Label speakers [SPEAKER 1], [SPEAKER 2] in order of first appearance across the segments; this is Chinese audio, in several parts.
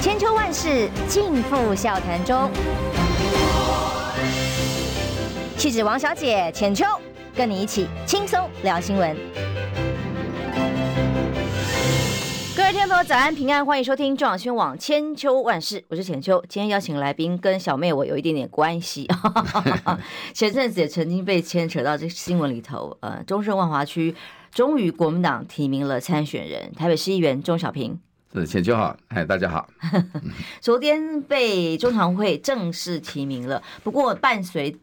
[SPEAKER 1] 千秋万世尽付笑谈中。气质王小姐浅秋，跟你一起轻松聊新闻。各位听众朋友，早安平安，欢迎收听中广新闻网千秋万世，我是浅秋。今天邀请来宾跟小妹我有一点点关系 前阵子也曾经被牵扯到这新闻里头。呃，中盛万华区终于国民党提名了参选人，台北市议员钟小平。
[SPEAKER 2] 是浅秋好，嗨，大家好。
[SPEAKER 1] 昨天被中常会正式提名了，不过伴随。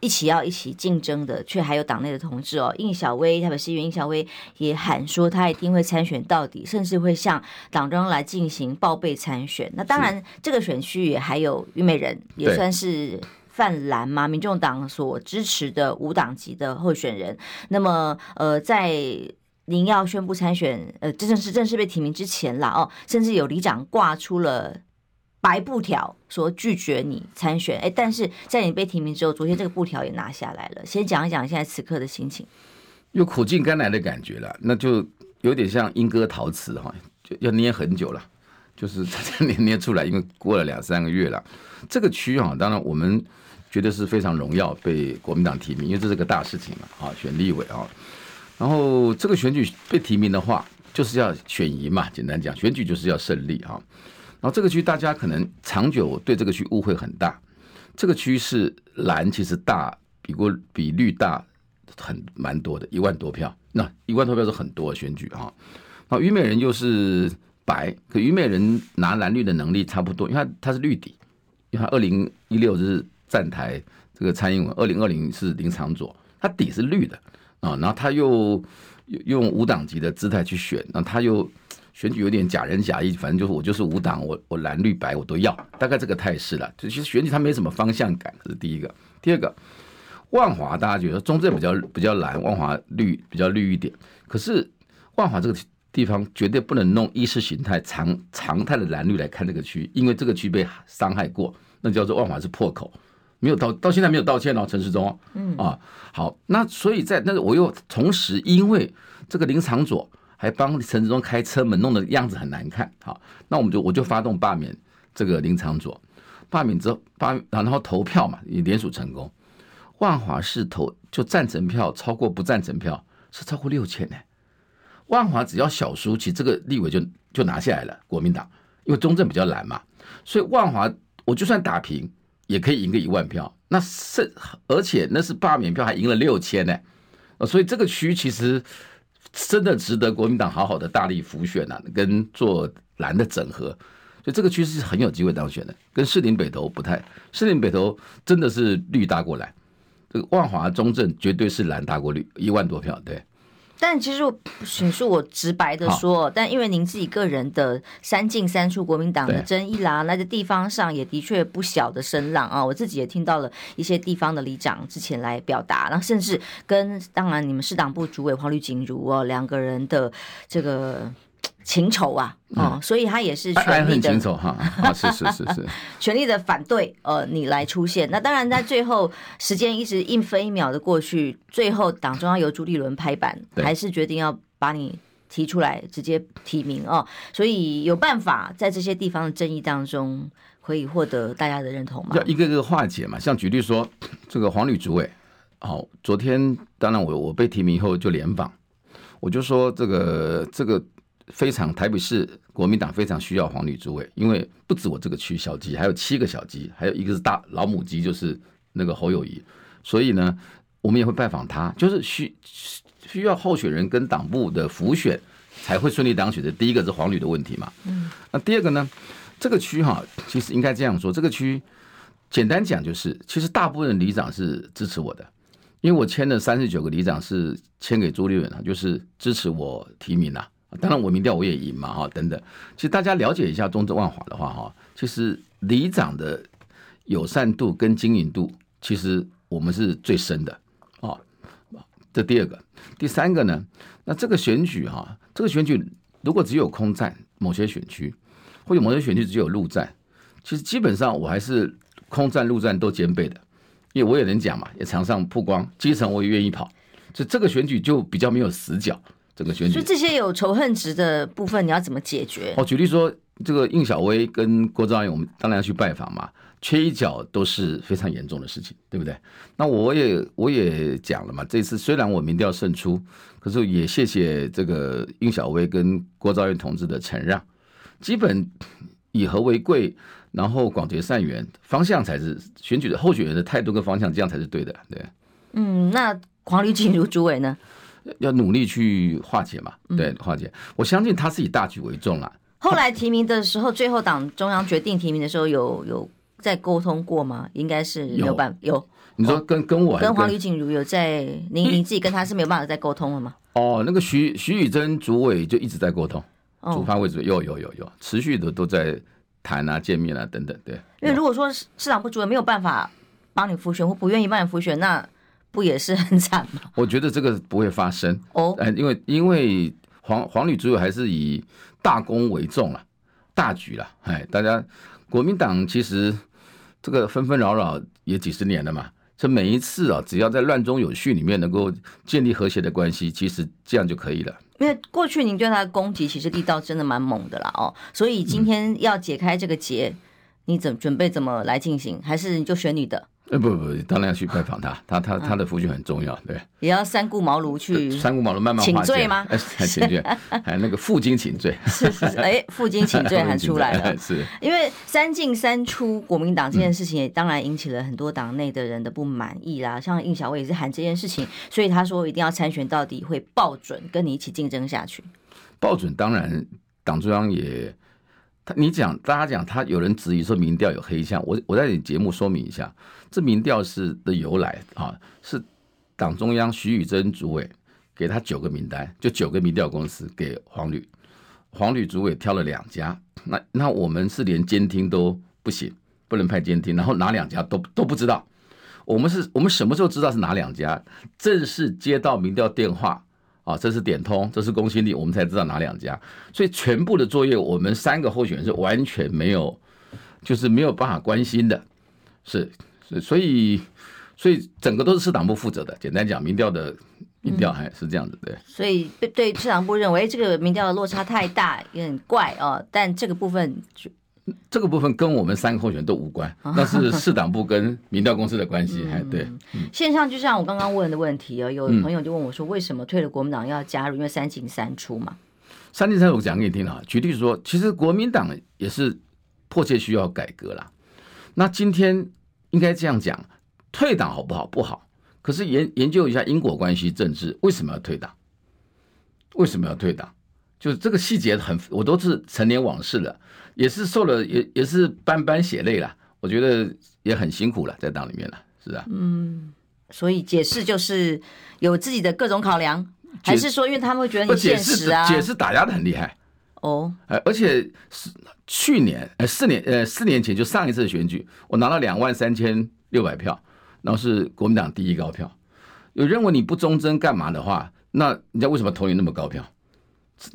[SPEAKER 1] 一起要一起竞争的，却还有党内的同志哦。应小薇，台北市议员应小薇也喊说，他一定会参选到底，甚至会向党中央来进行报备参选。那当然，这个选区也还有虞美人，也算是泛蓝嘛，民众党所支持的无党籍的候选人。那么，呃，在您要宣布参选，呃，这正是正式被提名之前啦，哦，甚至有里长挂出了。白布条说拒绝你参选，哎，但是在你被提名之后，昨天这个布条也拿下来了。先讲一讲现在此刻的心情，
[SPEAKER 2] 有苦尽甘来的感觉了，那就有点像莺歌陶瓷哈，就要捏很久了，就是捏捏出来，因为过了两三个月了。这个区啊，当然我们觉得是非常荣耀，被国民党提名，因为这是个大事情嘛，啊，选立委啊。然后这个选举被提名的话，就是要选赢嘛，简单讲，选举就是要胜利啊。然后这个区大家可能长久对这个区误会很大，这个区是蓝其实大比过比绿大很蛮多的，一万多票，那一万多票是很多选举啊。然后虞美人又是白，可虞美人拿蓝绿的能力差不多，因为他他是绿底，因为他二零一六是站台这个蔡英文，二零二零是林长佐，他底是绿的啊，然后他又用无党籍的姿态去选，那他又。选举有点假仁假义，反正就是我就是无党，我我蓝绿白我都要，大概这个态势了。就其实选举他没什么方向感，这是第一个。第二个，万华大家觉得中正比较比较蓝，万华绿比较绿一点。可是万华这个地方绝对不能弄意识形态常常态的蓝绿来看这个区，因为这个区被伤害过，那叫做万华是破口，没有到到现在没有道歉哦，陈世忠。嗯啊，好，那所以在那我又同时因为这个林长佐。还帮陈世忠开车门，弄的样子很难看。好，那我们就我就发动罢免这个林长佐，罢免之后罢，然后投票嘛，也联署成功。万华市投就赞成票超过不赞成票是超过六千呢。万华只要小输，其实这个立委就就拿下来了。国民党因为中正比较懒嘛，所以万华我就算打平也可以赢个一万票。那是而且那是罢免票还赢了六千呢。所以这个区其实。真的值得国民党好好的大力辅选啊，跟做蓝的整合，所以这个区是很有机会当选的，跟士林北投不太，士林北投真的是绿大过蓝，这个万华中正绝对是蓝大过绿，一万多票，对。
[SPEAKER 1] 但其实我请恕我直白的说，但因为您自己个人的三进三出国民党的争议啦，那在地方上也的确不小的声浪啊，我自己也听到了一些地方的里长之前来表达，然后甚至跟当然你们市党部主委黄绿锦如哦两个人的这个。情仇啊，哦、嗯，所以他也是权力的
[SPEAKER 2] 情仇哈，啊，是是是是，
[SPEAKER 1] 全 力的反对呃你来出现。那当然在最后时间一直一分一秒的过去，最后党中央由朱立伦拍板，还是决定要把你提出来直接提名哦。所以有办法在这些地方的争议当中可以获得大家的认同吗？
[SPEAKER 2] 要一个个化解嘛。像举例说，这个黄旅主委，好，昨天当然我我被提名以后就联访，我就说这个这个。非常台北市国民党非常需要黄吕诸位，因为不止我这个区小鸡，还有七个小鸡，还有一个是大老母鸡，就是那个侯友谊。所以呢，我们也会拜访他，就是需需要候选人跟党部的辅选才会顺利当选的。第一个是黄吕的问题嘛，嗯，那第二个呢，这个区哈，其实应该这样说，这个区简单讲就是，其实大部分里长是支持我的，因为我签了三十九个里长是签给朱立伦啊，就是支持我提名啊。当然，我民调我也赢嘛，哈，等等。其实大家了解一下中正万华的话，哈，其实里长的友善度跟经营度，其实我们是最深的，啊。这第二个，第三个呢？那这个选举哈，这个选举如果只有空战某些选区，或者某些选区只有陆战，其实基本上我还是空战陆战都兼备的，因为我也能讲嘛，也常上曝光，基层我也愿意跑，所以这个选举就比较没有死角。这个选举，
[SPEAKER 1] 所以这些有仇恨值的部分，你要怎么解决？
[SPEAKER 2] 哦，举例说，这个应小薇跟郭昭岩，我们当然要去拜访嘛，缺一角都是非常严重的事情，对不对？那我也我也讲了嘛，这次虽然我民调胜出，可是也谢谢这个应小薇跟郭昭岩同志的承让，基本以和为贵，然后广结善缘，方向才是选举的候选人的态度跟方向，这样才是对的，对。
[SPEAKER 1] 嗯，那黄吕锦如主委呢？
[SPEAKER 2] 要努力去化解嘛，对，化解。我相信他是以大局为重啊。
[SPEAKER 1] 后来提名的时候，最后党中央决定提名的时候，有有在沟通过吗？应该是没有办法。有。
[SPEAKER 2] 你说跟跟我
[SPEAKER 1] 跟黄吕锦如有在，您您自己跟他是没有办法再沟通了吗？
[SPEAKER 2] 哦，那个徐徐宇珍主委就一直在沟通，主发会主有有有有持续的都在谈啊、见面啊等等。对，
[SPEAKER 1] 因为如果说市长部主委没有办法帮你复选或不愿意帮你复选，那不也是很惨吗？
[SPEAKER 2] 我觉得这个不会发生哦，因为因为黄黄旅主委还是以大公为重了，大局了，哎，大家国民党其实这个纷纷扰扰也几十年了嘛，这每一次啊，只要在乱中有序里面能够建立和谐的关系，其实这样就可以了。
[SPEAKER 1] 因为过去您对他的攻击其实力道真的蛮猛的了哦，所以今天要解开这个结，你怎准备怎么来进行？还是你就选你的？
[SPEAKER 2] 呃不不，当然要去拜访他，他他他的夫君很重要，对。
[SPEAKER 1] 也要三顾茅庐去。
[SPEAKER 2] 三顾茅庐慢慢
[SPEAKER 1] 请罪吗？
[SPEAKER 2] 哎，请罪，还那个负荆请罪。
[SPEAKER 1] 是是是，哎，负荆请罪 还出来了。
[SPEAKER 2] 是。
[SPEAKER 1] 因为三进三出国民党这件事情，也当然引起了很多党内的人的不满意啦。像应小薇也是喊这件事情，所以他说一定要参选到底，会抱准跟你一起竞争下去。
[SPEAKER 2] 抱准，当然党中央也。他，你讲，大家讲，他有人质疑说民调有黑箱，我我在你节目说明一下，这民调是的由来啊，是党中央徐宇珍主委给他九个名单，就九个民调公司给黄吕，黄吕主委挑了两家，那那我们是连监听都不行，不能派监听，然后哪两家都都不知道，我们是我们什么时候知道是哪两家？正式接到民调电话。啊，这是点通，这是公信力，我们才知道哪两家。所以全部的作业，我们三个候选人是完全没有，就是没有办法关心的。是，所以，所以整个都是市党部负责的。简单讲，民调的民调还是这样子，对。
[SPEAKER 1] 所以对市党部认为这个民调的落差太大，有点怪哦。但这个部分就。
[SPEAKER 2] 这个部分跟我们三个候选人都无关，那是市党部 跟民调公司的关系，还对。
[SPEAKER 1] 线上就像我刚刚问的问题哦，有朋友就问我说，为什么退了国民党要加入？因为三进三出嘛。
[SPEAKER 2] 三进三出，我讲给你听啊。举例说，其实国民党也是迫切需要改革啦。那今天应该这样讲，退党好不好？不好。可是研研究一下因果关系政治，为什么要退党？为什么要退党？就是这个细节很，我都是陈年往事了。也是受了，也也是斑斑血泪了。我觉得也很辛苦了，在党里面了，是啊。
[SPEAKER 1] 嗯，所以解释就是有自己的各种考量，还是说因为他们会觉得你现实啊？
[SPEAKER 2] 解释打压的很厉害
[SPEAKER 1] 哦。
[SPEAKER 2] 哎，而且是去年，呃，四年，呃，四年前就上一次选举，我拿了两万三千六百票，然后是国民党第一高票。有认为你不忠贞干嘛的话，那人家为什么投你那么高票？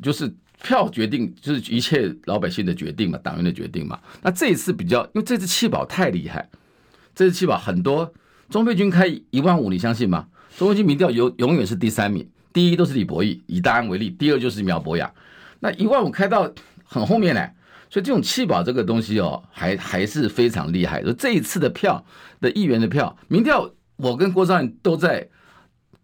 [SPEAKER 2] 就是。票决定就是一切老百姓的决定嘛，党员的决定嘛。那这一次比较，因为这次弃保太厉害，这次弃保很多，钟沛君开一万五，你相信吗？钟沛君民调永永远是第三名，第一都是李博义，以大安为例，第二就是苗博雅。那一万五开到很后面来，所以这种弃保这个东西哦，还还是非常厉害。说这一次的票的议员的票，民调我跟郭兆远都在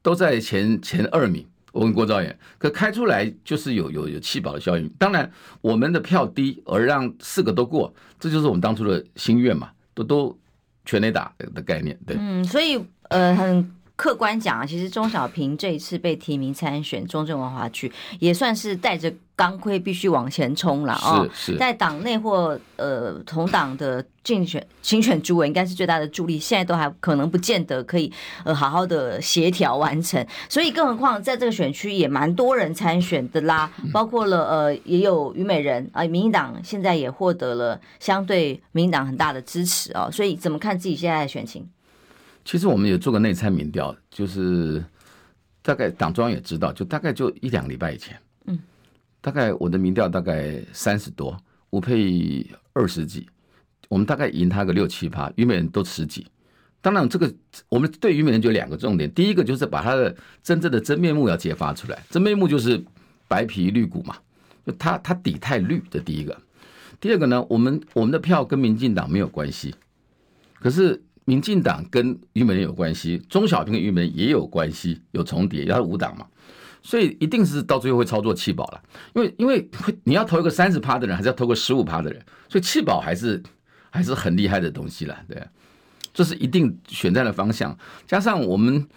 [SPEAKER 2] 都在前前二名。我跟郭兆远，可开出来就是有有有弃保的效应。当然，我们的票低而让四个都过，这就是我们当初的心愿嘛，都都全垒打的概念。对，
[SPEAKER 1] 嗯，所以呃很。客观讲啊，其实钟小平这一次被提名参选中正文化区，也算是带着钢盔必须往前冲了啊。
[SPEAKER 2] 是是，
[SPEAKER 1] 在党内或呃同党的竞选竞选主委，应该是最大的助力。现在都还可能不见得可以呃好好的协调完成，所以更何况在这个选区也蛮多人参选的啦，包括了呃也有虞美人啊，民进党现在也获得了相对民进党很大的支持啊。所以怎么看自己现在的选情？
[SPEAKER 2] 其实我们也做个内参民调，就是大概党中央也知道，就大概就一两个礼拜以前，嗯，大概我的民调大概三十多，吴佩二十几，我们大概赢他个六七趴，虞美人都十几。当然，这个我们对虞美人就两个重点，第一个就是把他的真正的真面目要揭发出来，真面目就是白皮绿骨嘛，就他他底太绿的第一个。第二个呢，我们我们的票跟民进党没有关系，可是民进党跟于美人有关系，钟小平跟于美人也有关系，有重叠，要五党嘛，所以一定是到最后会操作弃保了，因为因为你要投一个三十趴的人，还是要投个十五趴的人，所以弃保还是还是很厉害的东西了，对，这是一定选战的方向，加上我们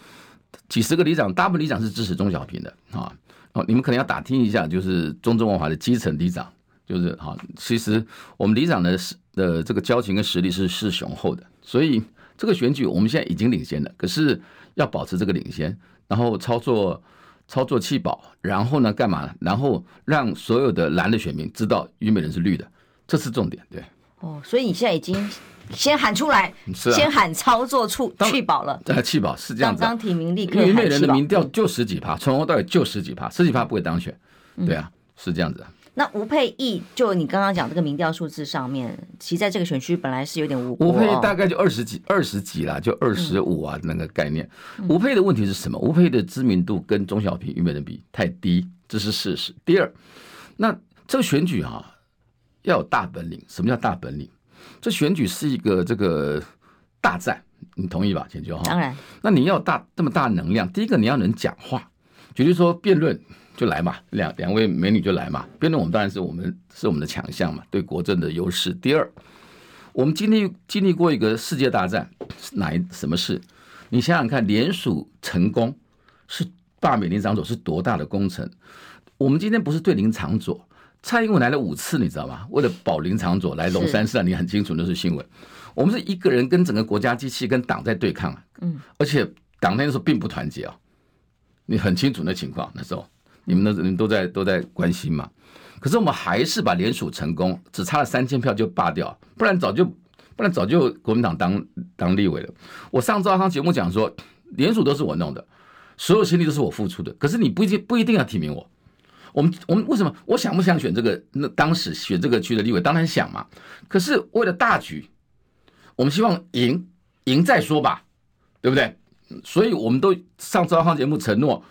[SPEAKER 2] 几十个里长，大部分里长是支持钟小平的啊。哦，你们可能要打听一下，就是中正文华的基层里长，就是哈，其实我们里长的的这个交情跟实力是是雄厚的，所以这个选举我们现在已经领先了，可是要保持这个领先，然后操作操作弃保，然后呢干嘛呢？然后让所有的蓝的选民知道虞美人是绿的，这是重点，对。
[SPEAKER 1] 哦，所以你现在已经。先喊出来，
[SPEAKER 2] 是啊、
[SPEAKER 1] 先喊操作处弃保了。
[SPEAKER 2] 呃，弃保是这样子、啊。
[SPEAKER 1] 刚提名立刻。
[SPEAKER 2] 虞美人的民调就十几趴，从头到尾就十几趴，十几趴不会当选。对啊，是这样子、啊。
[SPEAKER 1] 那吴佩益，就你刚刚讲这个民调数字上面，其实在这个选区本来是有点无。吴
[SPEAKER 2] 沛忆大概就二十几，二十几啦，就二十五啊，那个概念。吴沛忆的问题是什么？吴沛忆的知名度跟钟小平、于美人比太低，这是事实。第二，那这个选举哈、啊，要有大本领。什么叫大本领？这选举是一个这个大战，你同意吧，钱秋哈？
[SPEAKER 1] 当然。
[SPEAKER 2] 那你要大这么大能量，第一个你要能讲话，举例说辩论就来嘛，两两位美女就来嘛。辩论我们当然是我们是我们的强项嘛，对国政的优势。第二，我们经历经历过一个世界大战，哪一什么事？你想想看，联署成功是罢免林长佐是多大的工程？我们今天不是对林长佐。蔡英文来了五次，你知道吗？为了保林长佐来龙山寺，你很清楚那是新闻。我们是一个人跟整个国家机器跟党在对抗，嗯，而且党那时候并不团结啊，你很清楚那情况。那时候你们的人都在都在关心嘛。可是我们还是把联署成功，只差了三千票就罢掉，不然早就不然早就国民党当当立委了。我上赵康节目讲说，联署都是我弄的，所有心力都是我付出的。可是你不一定不一定要提名我。我们我们为什么我想不想选这个？那当时选这个区的立委当然想嘛。可是为了大局，我们希望赢赢再说吧，对不对？所以我们都上赵康节目承诺，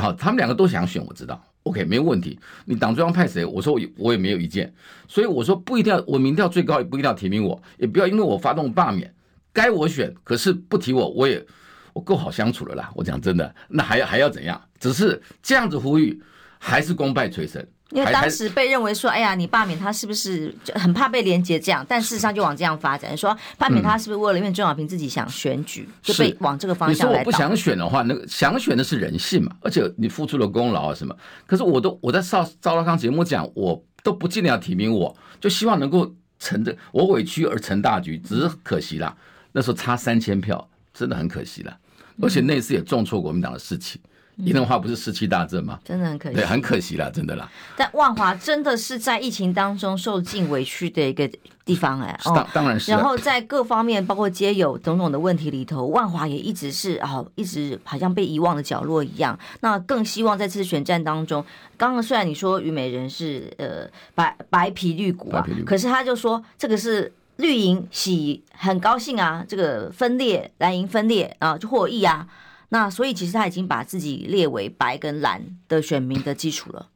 [SPEAKER 2] 好，他们两个都想选，我知道，OK，没有问题。你党中央派谁？我说我我也没有意见。所以我说不一定要我民调最高，也不一定要提名我，也不要因为我发动罢免，该我选，可是不提我，我也我够好相处了啦。我讲真的，那还要还要怎样？只是这样子呼吁。还是功败垂成，
[SPEAKER 1] 因为当时被认为说，哎呀，你罢免他是不是就很怕被连结这样？但事实上就往这样发展，说罢免他是不是为了因为钟小平自己想选举，就被往这个方向来。
[SPEAKER 2] 你说我不想选的话，那个想选的是人性嘛，而且你付出了功劳啊什么。可是我都我在赵赵拉康节目讲，我都不尽量提名我，就希望能够成这我委屈而成大局，只是可惜啦，那时候差三千票，真的很可惜了，而且那次也重挫国民党的士气。宜能话不是士气大振吗？
[SPEAKER 1] 真的很可惜，
[SPEAKER 2] 对，很可惜啦，真的啦。
[SPEAKER 1] 但万华真的是在疫情当中受尽委屈的一个地方哎、欸，
[SPEAKER 2] 当当然是。
[SPEAKER 1] 然后在各方面，包括街友种种的问题里头，万华也一直是哦，一直好像被遗忘的角落一样。那更希望在这次选战当中，刚刚虽然你说虞美人是呃白白皮绿骨啊，可是他就说这个是绿营喜很高兴啊，这个分裂蓝营分裂啊就获益啊。那所以其实他已经把自己列为白跟蓝的选民的基础了。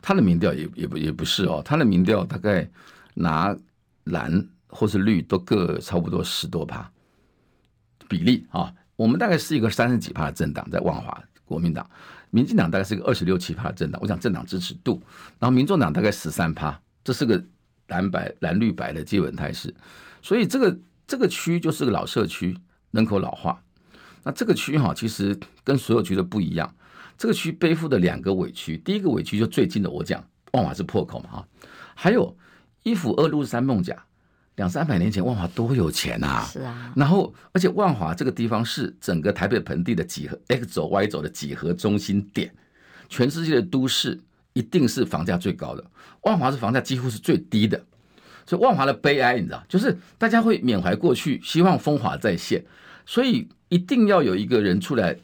[SPEAKER 2] 他的民调也也不也不是哦，他的民调大概拿蓝或是绿都各差不多十多趴比例啊。我们大概是一个三十几趴的政党，在万华国民党，民进党大概是一个二十六七趴的政党。我想政党支持度，然后民众党大概十三趴，这是个蓝白蓝绿白的基本态势。所以这个这个区就是个老社区，人口老化。那这个区哈，其实跟所有区都不一样。这个区背负的两个委屈，第一个委屈就最近的，我讲万华是破口嘛哈。还有一府二路三梦甲，两三百年前万华多有钱啊！
[SPEAKER 1] 是啊。
[SPEAKER 2] 然后，而且万华这个地方是整个台北盆地的几何 X 轴 Y 轴的几何中心点，全世界的都市一定是房价最高的。万华是房价几乎是最低的，所以万华的悲哀你知道，就是大家会缅怀过去，希望风华再现，所以。一定要有一个人出来，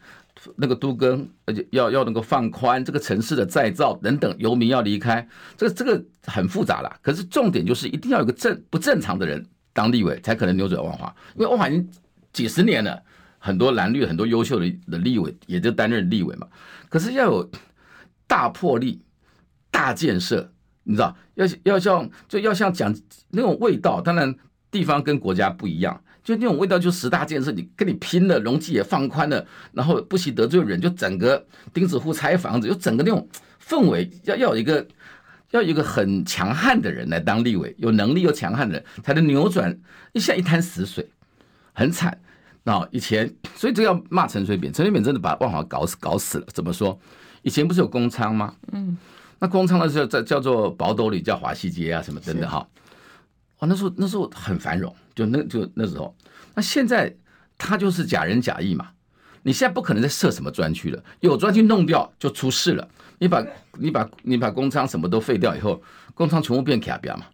[SPEAKER 2] 那个都跟，而且要要能够放宽这个城市的再造等等，游民要离开，这个这个很复杂了。可是重点就是一定要有个正不正常的人当立委，才可能扭转万华。因为万华已经几十年了，很多蓝绿很多优秀的的立委也就担任立委嘛。可是要有大魄力、大建设、你知道，要要像就要像讲那种味道，当然地方跟国家不一样，就那种味道就十大建设，你跟你拼了，容积也放宽了，然后不惜得罪人，就整个钉子户拆房子，就整个那种氛围，要要有一个要有一个很强悍的人来当立委，有能力又强悍的人才能扭转，一下一滩死水，很惨。那以前，所以这要骂陈水扁，陈水扁真的把万华搞死搞死了。怎么说？以前不是有公仓吗？嗯。那工厂的时候在叫做宝斗里，叫华西街啊，什么等等哈。哦，那时候那时候很繁荣，就那就那时候。那现在他就是假仁假义嘛。你现在不可能再设什么专区了，有专区弄掉就出事了。你把你把你把工厂什么都废掉以后，工厂全部变卡表嘛。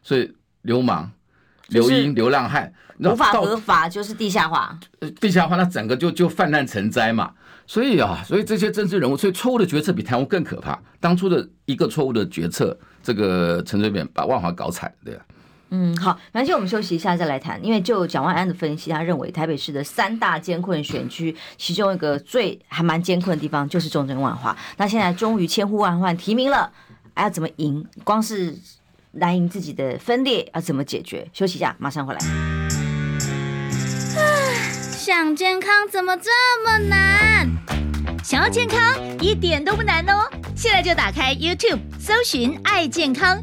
[SPEAKER 2] 所以流氓、流莺、流浪汉，
[SPEAKER 1] 无法合法就是地下化。
[SPEAKER 2] 地下化，那整个就就泛滥成灾嘛。所以啊，所以这些政治人物，所以错误的决策比贪污更可怕。当初的一个错误的决策，这个陈水扁把万华搞惨，对吧？
[SPEAKER 1] 嗯，好，那先我们休息一下再来谈。因为就蒋万安的分析，他认为台北市的三大艰困选区，其中一个最还蛮艰困的地方就是中正万华。那现在终于千呼万唤提名了，还要怎么赢？光是蓝营自己的分裂要怎么解决？休息一下，马上回来。
[SPEAKER 3] 想健康怎么这么难？想要健康一点都不难哦！现在就打开 YouTube，搜寻“爱健康”，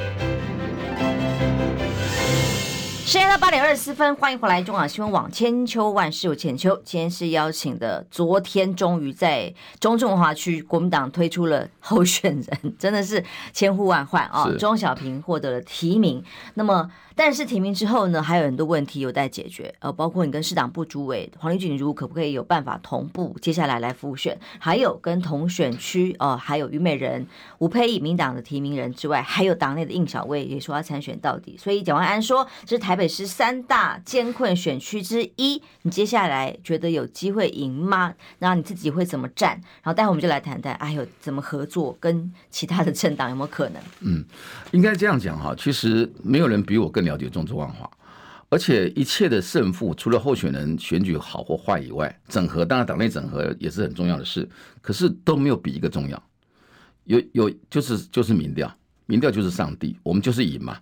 [SPEAKER 1] 时间到八点二十四分，欢迎回来中广新闻网千秋万世，有千秋。今天是邀请的，昨天终于在中正文化区国民党推出了候选人，真的是千呼万唤啊！钟小平获得了提名，那么。但是提名之后呢，还有很多问题有待解决，呃，包括你跟市党部主委黄丽君如可不可以有办法同步接下来来复选，还有跟同选区哦、呃，还有虞美人吴佩益民党的提名人之外，还有党内的应小薇也说要参选到底。所以蒋万安说这是台北市三大艰困选区之一，你接下来觉得有机会赢吗？然后你自己会怎么战？然后待会我们就来谈谈，哎呦，怎么合作，跟其他的政党有没有可能？
[SPEAKER 2] 嗯，应该这样讲哈，其实没有人比我更。了解中正万华，而且一切的胜负，除了候选人选举好或坏以外，整合当然党内整合也是很重要的事，可是都没有比一个重要。有有就是就是民调，民调就是上帝，我们就是赢嘛。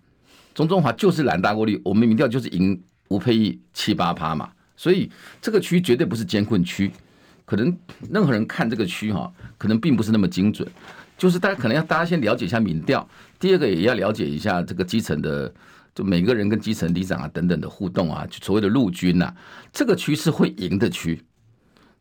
[SPEAKER 2] 中华就是蓝大过绿，我们民调就是赢吴沛忆七八趴嘛。所以这个区绝对不是监困区，可能任何人看这个区哈，可能并不是那么精准。就是大家可能要大家先了解一下民调，第二个也要了解一下这个基层的。就每个人跟基层里长啊等等的互动啊，所谓的陆军呐，这个区是会赢的区，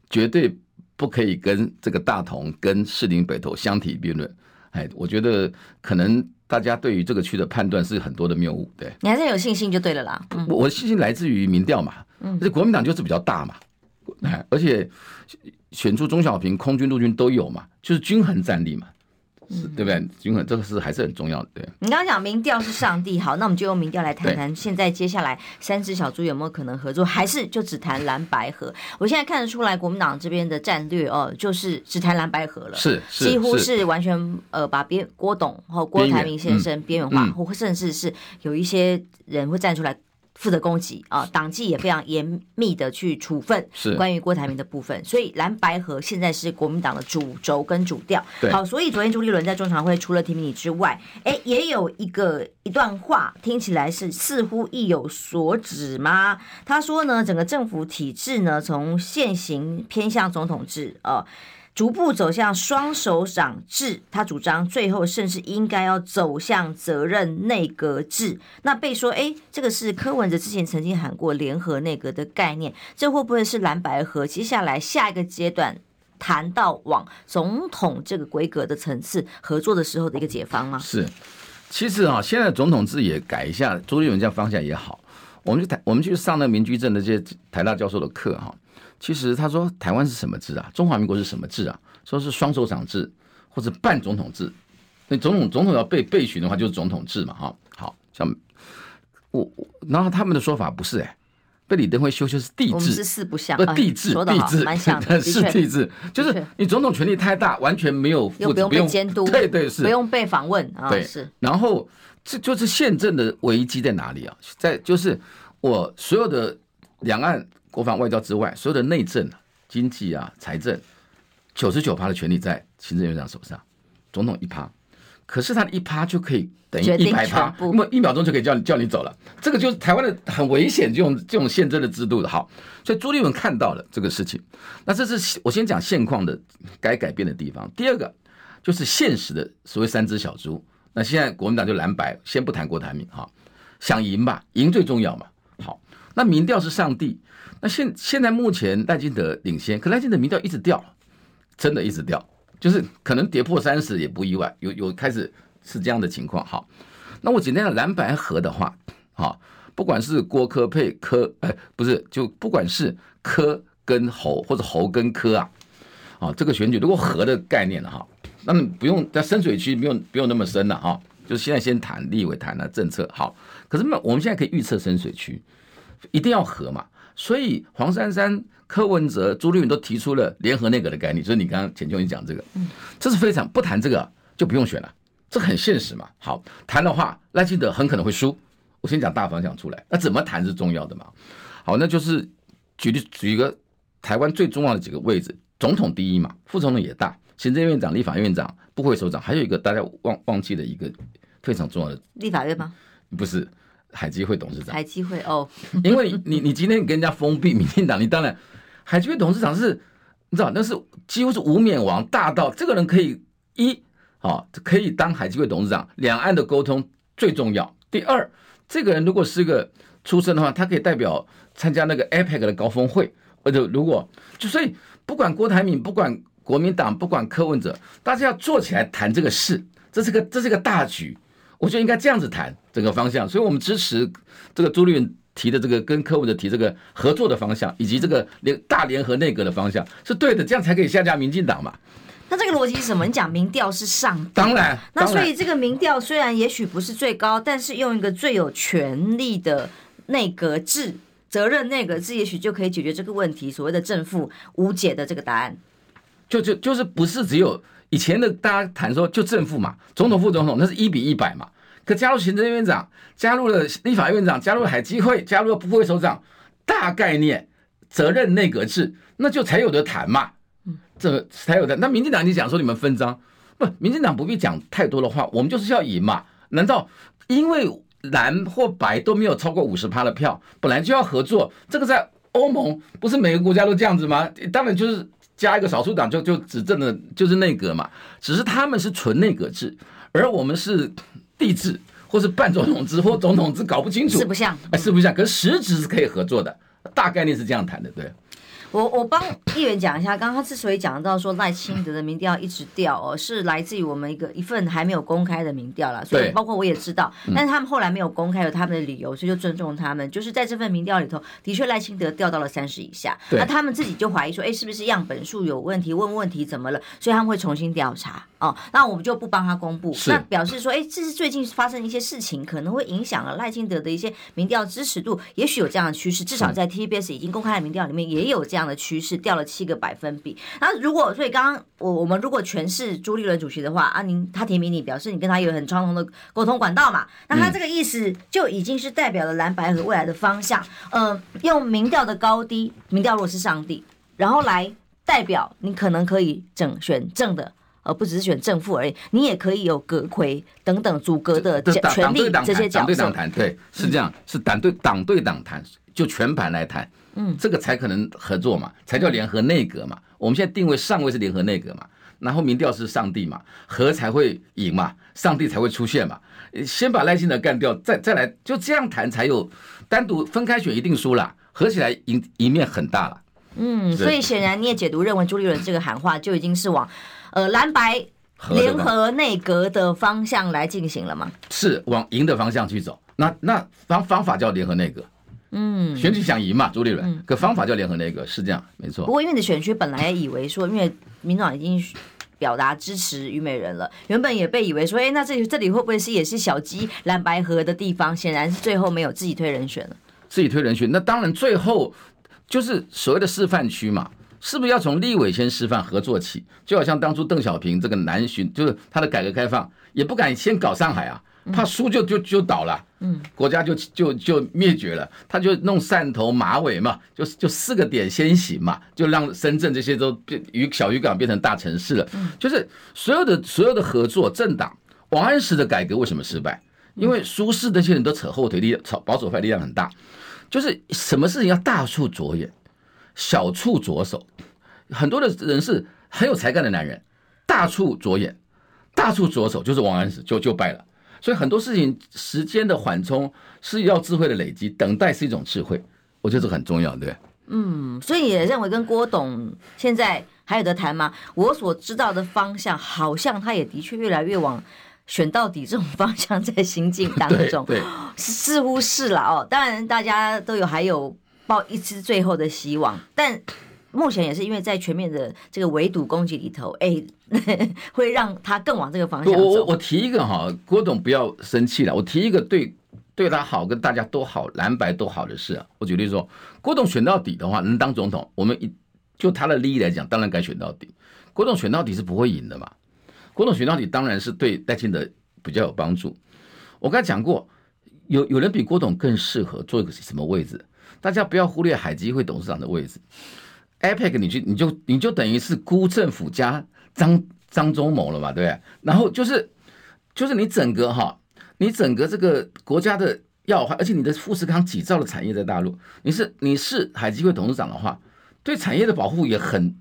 [SPEAKER 2] 绝对不可以跟这个大同跟士林北投相提并论。哎，我觉得可能大家对于这个区的判断是很多的谬误。对，
[SPEAKER 1] 你还是有信心就对了啦。
[SPEAKER 2] 我我的信心来自于民调嘛，嗯，这国民党就是比较大嘛，哎，而且选出中小平，空军陆军都有嘛，就是均衡战力嘛。是对不对？均衡这个是还是很重要的。对，
[SPEAKER 1] 你刚刚讲民调是上帝，好，那我们就用民调来谈谈。现在接下来三只小猪有没有可能合作，还是就只谈蓝白合？我现在看得出来，国民党这边的战略哦，就是只谈蓝白合了，
[SPEAKER 2] 是，是
[SPEAKER 1] 几乎是完全呃把边郭董和郭台铭先生边缘化，或、嗯、甚至是有一些人会站出来。负责攻击啊，党纪也非常严密的去处分。是关于郭台铭的部分，所以蓝白河现在是国民党的主轴跟主调。好，所以昨天朱立伦在中常会除了提名你之外，哎，也有一个一段话，听起来是似乎意有所指吗？他说呢，整个政府体制呢，从现行偏向总统制啊。逐步走向双手掌制，他主张最后甚至应该要走向责任内阁制。那被说，哎，这个是柯文哲之前曾经喊过联合内阁的概念，这会不会是蓝白合接下来下一个阶段谈到往总统这个规格的层次合作的时候的一个解方吗？
[SPEAKER 2] 是，其实啊，现在总统制也改一下，朱立伦这样方向也好。我们去台，我们去上那民居正的这些台大教授的课哈。其实他说台湾是什么制啊？中华民国是什么制啊？说是双首长制或者半总统制，那总统总统要被被询的话，就是总统制嘛，哈。好像我，然后他们的说法不是哎，被李登辉修修是帝制，
[SPEAKER 1] 是四不像，
[SPEAKER 2] 不帝制，帝制
[SPEAKER 1] 蛮像的，
[SPEAKER 2] 是帝制，就是你总统权力太大，完全没有
[SPEAKER 1] 又不用被监督，
[SPEAKER 2] 对对是，
[SPEAKER 1] 不用被访问啊，
[SPEAKER 2] 对
[SPEAKER 1] 是。
[SPEAKER 2] 然后这就是宪政的危机在哪里啊？在就是我所有的两岸国防外交之外，所有的内政、经济啊、财政，九十九趴的权力在行政院长手上，总统一趴。可是他的一趴就可以等于一百趴，那么一秒钟就可以叫你叫你走了，这个就是台湾的很危险，这种这种宪政的制度的。好，所以朱立文看到了这个事情，那这是我先讲现况的该改变的地方。第二个就是现实的所谓三只小猪。那现在国民党就蓝白，先不谈郭台铭哈，想赢吧，赢最重要嘛。好，那民调是上帝，那现现在目前赖金德领先，可赖金德民调一直掉，真的一直掉。就是可能跌破三十也不意外，有有开始是这样的情况。哈，那我简单的蓝白合的话，好，不管是郭科配科，哎，不是，就不管是科跟侯或者侯跟科啊，啊，这个选举如果合的概念了哈，那么不用在深水区不用不用那么深了哈，就是现在先谈立委谈了政策好，可是那我们现在可以预测深水区一定要合嘛，所以黄珊珊。柯文哲、朱立伦都提出了联合内阁的概念，所以你刚刚钱秋你讲这个，这是非常不谈这个就不用选了，这很现实嘛。好，谈的话，赖清德很可能会输。我先讲大方向出来，那怎么谈是重要的嘛。好，那就是举例举一个台湾最重要的几个位置，总统第一嘛，副总统也大，行政院长、立法院长、部会首长，还有一个大家忘忘记的一个非常重要的
[SPEAKER 1] 立法院吗？
[SPEAKER 2] 不是，海基会董事长。
[SPEAKER 1] 海基会哦，
[SPEAKER 2] 因为你你今天跟人家封闭民进党，你当然。海基会董事长是，你知道那是几乎是无冕王，大到这个人可以一啊可以当海基会董事长，两岸的沟通最重要。第二，这个人如果是个出身的话，他可以代表参加那个 APEC 的高峰会，或者如果就所以不管郭台铭，不管国民党，不管柯文哲，大家要坐起来谈这个事，这是个这是个大局，我觉得应该这样子谈整个方向，所以我们支持这个朱立伦。提的这个跟柯文哲提这个合作的方向，以及这个联大联合内阁的方向是对的，这样才可以下架民进党嘛。
[SPEAKER 1] 那这个逻辑是什么？你讲民调是上帝，
[SPEAKER 2] 当然。
[SPEAKER 1] 那所以这个民调虽然也许不是最高，但是用一个最有权力的内阁制、责任内阁制，也许就可以解决这个问题。所谓的正负无解的这个答案，
[SPEAKER 2] 就就就是不是只有以前的大家谈说就正负嘛，总统副总统那是一比一百嘛。可加入行政院长，加入了立法院长，加入了海基会，加入了部会首长，大概念责任内阁制，那就才有的谈嘛。这个才有的。那民进党你讲说你们分赃，不，民进党不必讲太多的话，我们就是要赢嘛。难道因为蓝或白都没有超过五十趴的票，本来就要合作？这个在欧盟不是每个国家都这样子吗？当然就是加一个少数党就就执政的，就是内阁嘛。只是他们是纯内阁制，而我们是。帝制，或是半总统制，或总统制，搞不清楚，
[SPEAKER 1] 四不像，
[SPEAKER 2] 哎，四不像，可是实质是可以合作的，大概念是这样谈的，对。
[SPEAKER 1] 我我帮议员讲一下，刚刚他之所以讲到说赖清德的民调一直掉哦，是来自于我们一个一份还没有公开的民调了，所以包括我也知道，但是他们后来没有公开有他们的理由，所以就尊重他们。就是在这份民调里头，的确赖清德掉到了三十以下，那他们自己就怀疑说，哎，是不是样本数有问题？问问题怎么了？所以他们会重新调查哦。那我们就不帮他公布，那表示说，哎，这是最近发生一些事情，可能会影响了赖清德的一些民调支持度，也许有这样的趋势，至少在 TBS 已经公开的民调里面也有这样的趋势，掉了七个百分比。那如果所以刚刚我我们如果全是朱立伦主席的话啊，您他提名你，表示你跟他有很畅通的沟通管道嘛？那他这个意思就已经是代表了蓝白和未来的方向。嗯、呃，用民调的高低，民调如果是上帝，然后来代表你可能可以整选正的，而不只是选正负而已。你也可以有阁魁等等组阁的权力这些角色。党对党谈，对，是这样，是党对党对党谈，就全盘来谈。嗯，这个才可能合作嘛，才叫联合内阁嘛。我们现在定位上位是联合内阁嘛，然后民调是上帝嘛，和才会赢嘛，上帝才会出现嘛。先把赖清德干掉，再再来就这样谈才有。单独分开选一定输了，合起来赢赢面很大了。嗯，所以显然你也解读认为朱立伦这个喊话就已经是往呃蓝白联合内阁的方向来进行了吗？是往赢的方向去走。那那方方法叫联合内阁。嗯，选举想赢嘛，朱立伦，可方法叫联合内阁，是这样，没错。不过因为你的选区本来以为说，因为民党已经表达支持虞美人了。原本也被以为说，哎，那这里这里会不会是也是小鸡蓝白河的地方？显然是最后没有自己推人选了。
[SPEAKER 2] 自己推人选，那当然最后就是所谓的示范区嘛，是不是要从立委先示范合作起？就好像当初邓小平这个南巡，就是他的改革开放，也不敢先搞上海啊。怕输就就就倒了，嗯，国家就就就灭绝了。他就弄汕头、马尾嘛，就就四个点先行嘛，就让深圳这些都变渔小渔港变成大城市了。就是所有的所有的合作政党，王安石的改革为什么失败？因为苏轼那些人都扯后腿，力保保守派力量很大。就是什么事情要大处着眼，小处着手。很多的人是很有才干的男人，大处着眼，大处着手，就是王安石就就败了。所以很多事情，时间的缓冲是要智慧的累积，等待是一种智慧，我觉得这很重要，对。
[SPEAKER 1] 嗯，所以也认为跟郭董现在还有得谈吗？我所知道的方向，好像他也的确越来越往选到底这种方向在行进当中，
[SPEAKER 2] 对，对
[SPEAKER 1] 似乎是了哦。当然，大家都有还有抱一丝最后的希望，但。目前也是因为在全面的这个围堵攻击里头，哎，会让他更往这个方向走。
[SPEAKER 2] 我我我提一个哈，郭董不要生气了。我提一个对对他好、跟大家都好、蓝白都好的事啊。我举例说，郭董选到底的话，能当总统，我们一就他的利益来讲，当然该选到底。郭董选到底是不会赢的嘛？郭董选到底当然是对戴庆德比较有帮助。我刚才讲过，有有人比郭董更适合做一个什么位置？大家不要忽略海基会董事长的位置。APEC 你就你就你就等于是辜政府加张张忠谋了嘛，对不对？然后就是就是你整个哈，你整个这个国家的要害，而且你的富士康几兆的产业在大陆，你是你是海基会董事长的话，对产业的保护也很，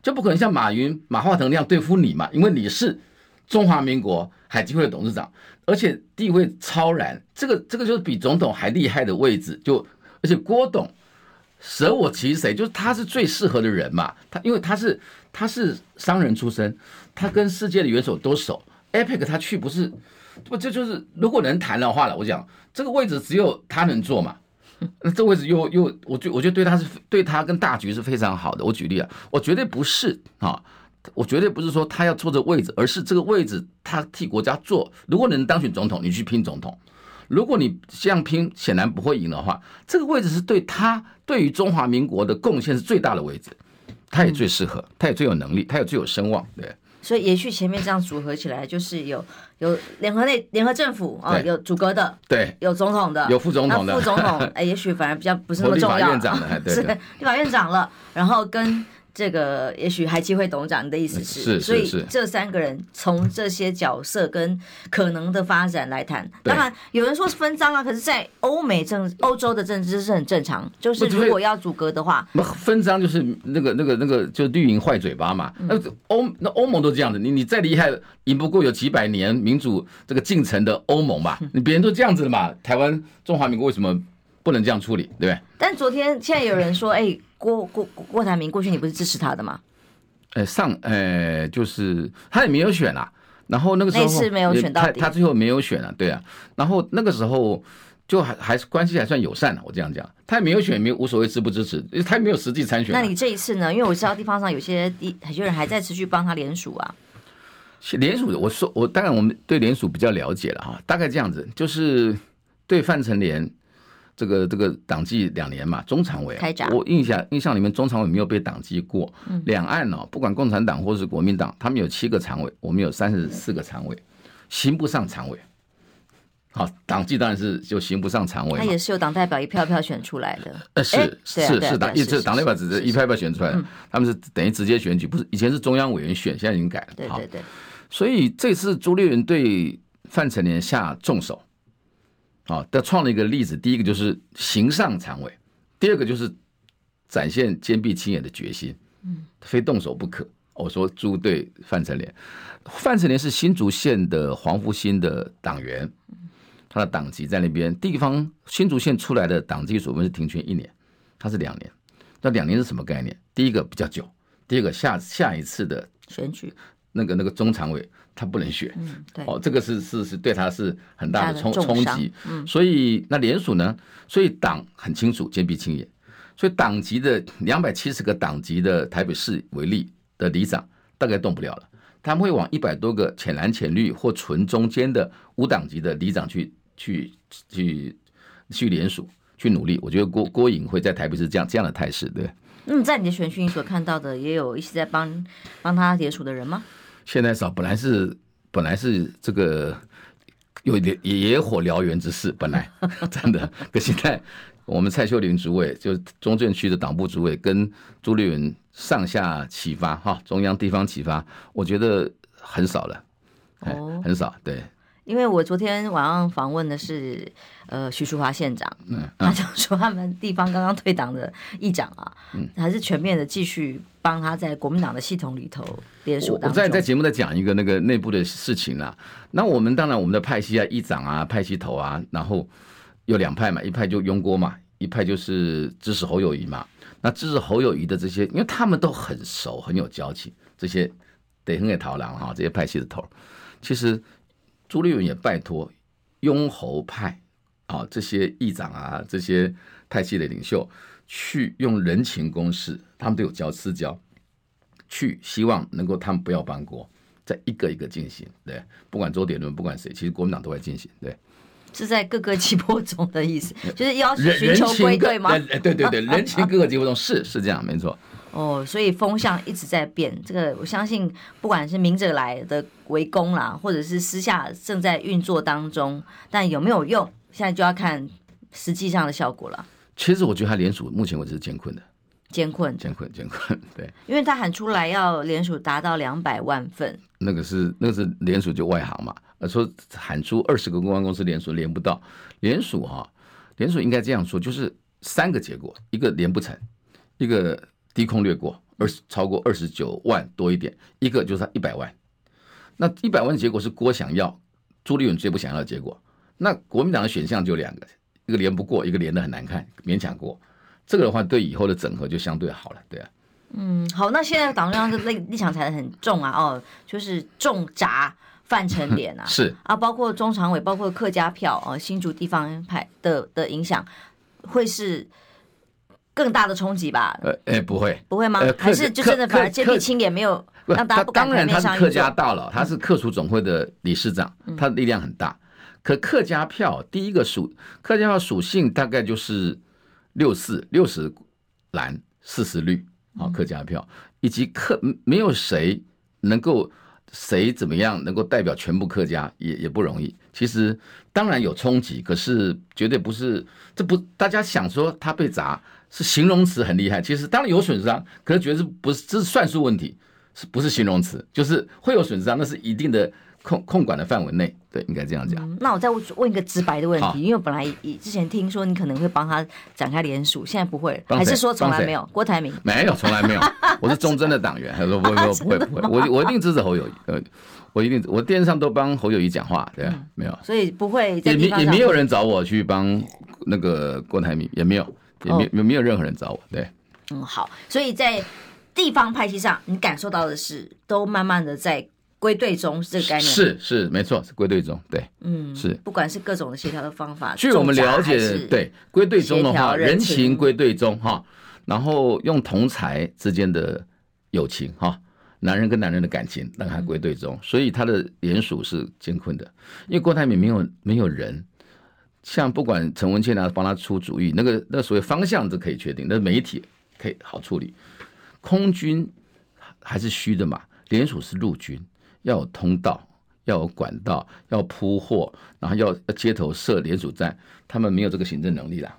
[SPEAKER 2] 就不可能像马云马化腾那样对付你嘛，因为你是中华民国海基会的董事长，而且地位超然，这个这个就是比总统还厉害的位置，就而且郭董。舍我其谁？就是他是最适合的人嘛。他因为他是他是商人出身，他跟世界的元首都熟。Epic 他去不是不这就是如果能谈的话了，我讲这个位置只有他能坐嘛。那这位置又又我觉我觉得对他是对他跟大局是非常好的。我举例啊，我绝对不是啊，我绝对不是说他要坐这位置，而是这个位置他替国家做。如果能当选总统，你去拼总统。如果你这样拼，显然不会赢的话，这个位置是对他对于中华民国的贡献是最大的位置，他也最适合，他也最有能力，他也最有声望，对。
[SPEAKER 1] 所以，也许前面这样组合起来，就是有有联合内联合政府啊，有主阁的，
[SPEAKER 2] 对，
[SPEAKER 1] 有总统的，
[SPEAKER 2] 有副总统的，
[SPEAKER 1] 副总统，哎，也许反而比较不是那么重要，
[SPEAKER 2] 院长的，对，
[SPEAKER 1] 是立法院长了，然后跟。这个也许还机会董事长，你的意思是，
[SPEAKER 2] 是，
[SPEAKER 1] 所以这三个人从这些角色跟可能的发展来谈。当然有人说是分赃啊，可是，在欧美政欧洲的政治是很正常，就是如果要阻隔的话，
[SPEAKER 2] 那分赃就是那个那个那个就绿营坏嘴巴嘛。那欧那欧盟都这样子，你你再厉害，赢不过有几百年民主这个进程的欧盟嘛？你别人都这样子的嘛，台湾中华民国为什么不能这样处理？对不对？
[SPEAKER 1] 但昨天现在有人说，哎。郭郭郭台铭过去你不是支持他的吗？
[SPEAKER 2] 呃，上呃就是他也没有选啊，然后那个时候
[SPEAKER 1] 那次没有选到他，
[SPEAKER 2] 他最后没有选啊，对啊，然后那个时候就还还是关系还算友善的，我这样讲，他也没有选，没有无所谓支不支持，因为他也没有实际参选。
[SPEAKER 1] 那你这一次呢？因为我知道地方上有些地很些人还在持续帮他联署啊。
[SPEAKER 2] 联署，我说我当然我们对联署比较了解了哈，大概这样子，就是对范成廉。这个这个党纪两年嘛，中常委，我印象印象里面中常委没有被党纪过。两岸呢，不管共产党或是国民党，他们有七个常委，我们有三十四个常委，行不上常委。好，党纪当然是就行不上常委。
[SPEAKER 1] 他也是由党代表一票票选出来的。
[SPEAKER 2] 呃，是是是党一这党代表只是一票票选出来的，他们是等于直接选举，不是以前是中央委员选，现在已经改了。
[SPEAKER 1] 对对对。
[SPEAKER 2] 所以这次朱立伦对范成廉下重手。啊，他创了一个例子，第一个就是行上常委，第二个就是展现坚壁清野的决心，嗯，非动手不可。我说朱对范成莲，范成莲是新竹县的黄复兴的党员，他的党籍在那边。地方新竹县出来的党籍所分是停权一年，他是两年。那两年是什么概念？第一个比较久，第二个下下一次的选举，那个那个中常委。他不能选，嗯，对，哦，这个是是是对他是很大的冲冲击，嗯，所以那联署呢，所以党很清楚坚壁清野，所以党籍的两百七十个党籍的台北市为例的里长大概动不了了，他们会往一百多个浅蓝、浅绿或纯中间的无党籍的里长去去去去联署，去努力。我觉得郭郭颖会在台北是这样这样的态势，对。
[SPEAKER 1] 嗯，在你的选区你所看到的，也有一些在帮帮他联署的人吗？
[SPEAKER 2] 现在少，本来是本来是这个有点野火燎原之势，本来 真的，可现在我们蔡秀玲主委，就是中正区的党部主委，跟朱立伦上下启发哈，中央地方启发，我觉得很少了，哦，很少，对。
[SPEAKER 1] 因为我昨天晚上访问的是呃徐淑华县长，嗯，他就说他们地方刚刚退党的议长啊，嗯，还是全面的继续帮他在国民党的系统里头联署。我
[SPEAKER 2] 在在节目在讲一个那个内部的事情啦。那我们当然我们的派系啊，议长啊，派系头啊，然后有两派嘛，一派就拥郭嘛，一派就是支持侯友谊嘛。那支持侯友谊的这些，因为他们都很熟，很有交情，这些得很给桃郎哈，这些派系的头，其实。朱立伦也拜托拥侯派啊，这些议长啊，这些派系的领袖，去用人情公事，他们都有交私交，去希望能够他们不要搬锅，再一个一个进行。对，不管周点伦，不管谁，其实国民党都会进行。对，
[SPEAKER 1] 是在各个击破中的意思，就是要寻求归队吗？
[SPEAKER 2] 对对对，人情各个击破中是是这样，没错。
[SPEAKER 1] 哦，所以风向一直在变。这个我相信，不管是明着来的围攻啦，或者是私下正在运作当中，但有没有用，现在就要看实际上的效果了。
[SPEAKER 2] 其实我觉得他联署目前为止是艰困的，
[SPEAKER 1] 艰困，
[SPEAKER 2] 艰困，艰困。对，
[SPEAKER 1] 因为他喊出来要联署达到两百万份，
[SPEAKER 2] 那个是那个是联署就外行嘛。呃，说喊出二十个公关公司联署连不到，联署哈，联署应该这样说，就是三个结果，一个连不成，一个。低空掠过二十超过二十九万多一点，一个就是他一百万，那一百万的结果是郭想要，朱立伦最不想要的结果。那国民党的选项就两个，一个连不过，一个连的很难看，勉强过。这个的话，对以后的整合就相对好了，对啊。
[SPEAKER 1] 嗯，好，那现在党中央的立立场踩得很重啊，哦，就是重砸范成廉啊，
[SPEAKER 2] 是
[SPEAKER 1] 啊，包括中常委，包括客家票啊，新竹地方派的的影响会是。更大的冲击吧？
[SPEAKER 2] 呃，哎，不会，
[SPEAKER 1] 不会吗？呃、还是就真的反而见屁青也没有让大家不敢
[SPEAKER 2] 当然，他是客家大佬，他是客属总会的理事长，嗯、他的力量很大。可客家票第一个属客家票属性大概就是六四六十蓝四十绿啊，客家票以及客没有谁能够谁怎么样能够代表全部客家也也不容易。其实当然有冲击，可是绝对不是这不大家想说他被砸。是形容词很厉害，其实当然有损伤，可是觉得是不是这是算术问题，是不是形容词？就是会有损伤，那是一定的控控管的范围内，对，应该这样讲。
[SPEAKER 1] 嗯，那我再问一个直白的问题，因为本来之前听说你可能会帮他展开联署，现在不会，还是说从来没有？郭台铭
[SPEAKER 2] 没有，从来没有，我是忠贞的党员，他说不会不会 不会，我我一定支持侯友谊，呃，我一定我电视上都帮侯友谊讲话，对，没有，
[SPEAKER 1] 所以不会
[SPEAKER 2] 也没也没有人找我去帮那个郭台铭，也没有。也没有没有任何人找我，对，
[SPEAKER 1] 嗯，好，所以在地方派系上，你感受到的是，都慢慢的在归队中，是这个概念，
[SPEAKER 2] 是是没错，是归队中，对，
[SPEAKER 1] 嗯，是，不管是各种的协调的方法，
[SPEAKER 2] 据我们了解，对，归队中的话，人情。归队中哈，然后用同才之间的友情哈，男人跟男人的感情让他归队中，所以他的联署是艰困的，因为郭台铭没有没有人。像不管陈文茜啊，帮他出主意，那个那所谓方向是可以确定，那媒体可以好处理。空军还是虚的嘛，联署是陆军，要有通道，要有管道，要铺货，然后要街头设联署站，他们没有这个行政能力了。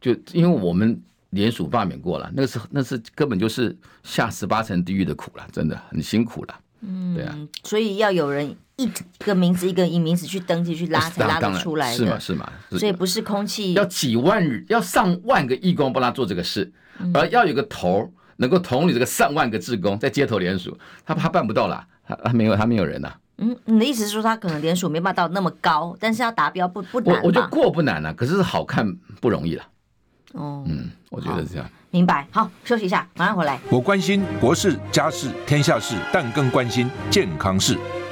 [SPEAKER 2] 就因为我们联署罢免过了，那个是那是根本就是下十八层地狱的苦了，真的很辛苦了。嗯，对啊，
[SPEAKER 1] 所以要有人。一个名字一个名字去登记去拉才拉得出来的，
[SPEAKER 2] 是吗？是吗？
[SPEAKER 1] 所以不是空气，
[SPEAKER 2] 要几万人，要上万个义工帮他做这个事，而要有个头能够统领这个上万个志工在街头联署，他他办不到啦，他他没有他没有人呐。
[SPEAKER 1] 嗯，你的意思是说他可能联署没办法到那么高，但是要达标不不难。
[SPEAKER 2] 我我觉得过不难啊，可是好看不容易了。哦，嗯，我觉得是这样。
[SPEAKER 1] 明白。好，休息一下，马上回来。
[SPEAKER 4] 我关心国事、家事、天下事，但更关心健康事。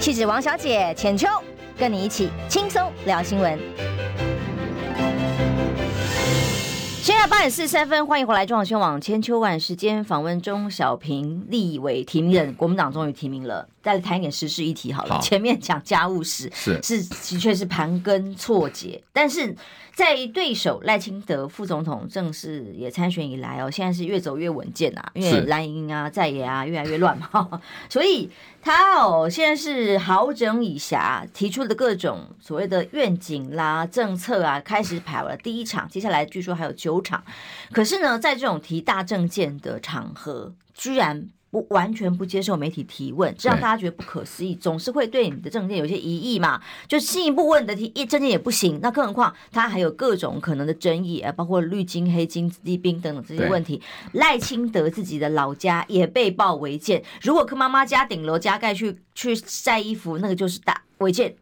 [SPEAKER 1] 气质王小姐浅秋，跟你一起轻松聊新闻。现在八点四十三分，欢迎回来中广新闻网千秋万时间访问钟小平立委提名人，国民党终于提名了。再谈一点时事议题好了。好，前面讲家务事是。是的确是盘根错节，但是在对手赖清德副总统正式也参选以来哦，现在是越走越稳健啊，因为蓝营啊在野啊越来越乱嘛，所以他哦现在是好整以暇，提出的各种所谓的愿景啦、政策啊，开始跑了第一场，接下来据说还有九场，可是呢，在这种提大政见的场合，居然。不完全不接受媒体提问，这让大家觉得不可思议。总是会对你的证件有些疑义嘛，就进一步问的题，一证件也不行。那更何况他还有各种可能的争议啊，包括绿金、黑金、子弟兵等等这些问题。赖清德自己的老家也被曝违建，如果柯妈妈家顶楼加盖去去晒衣服，那个就是大违建。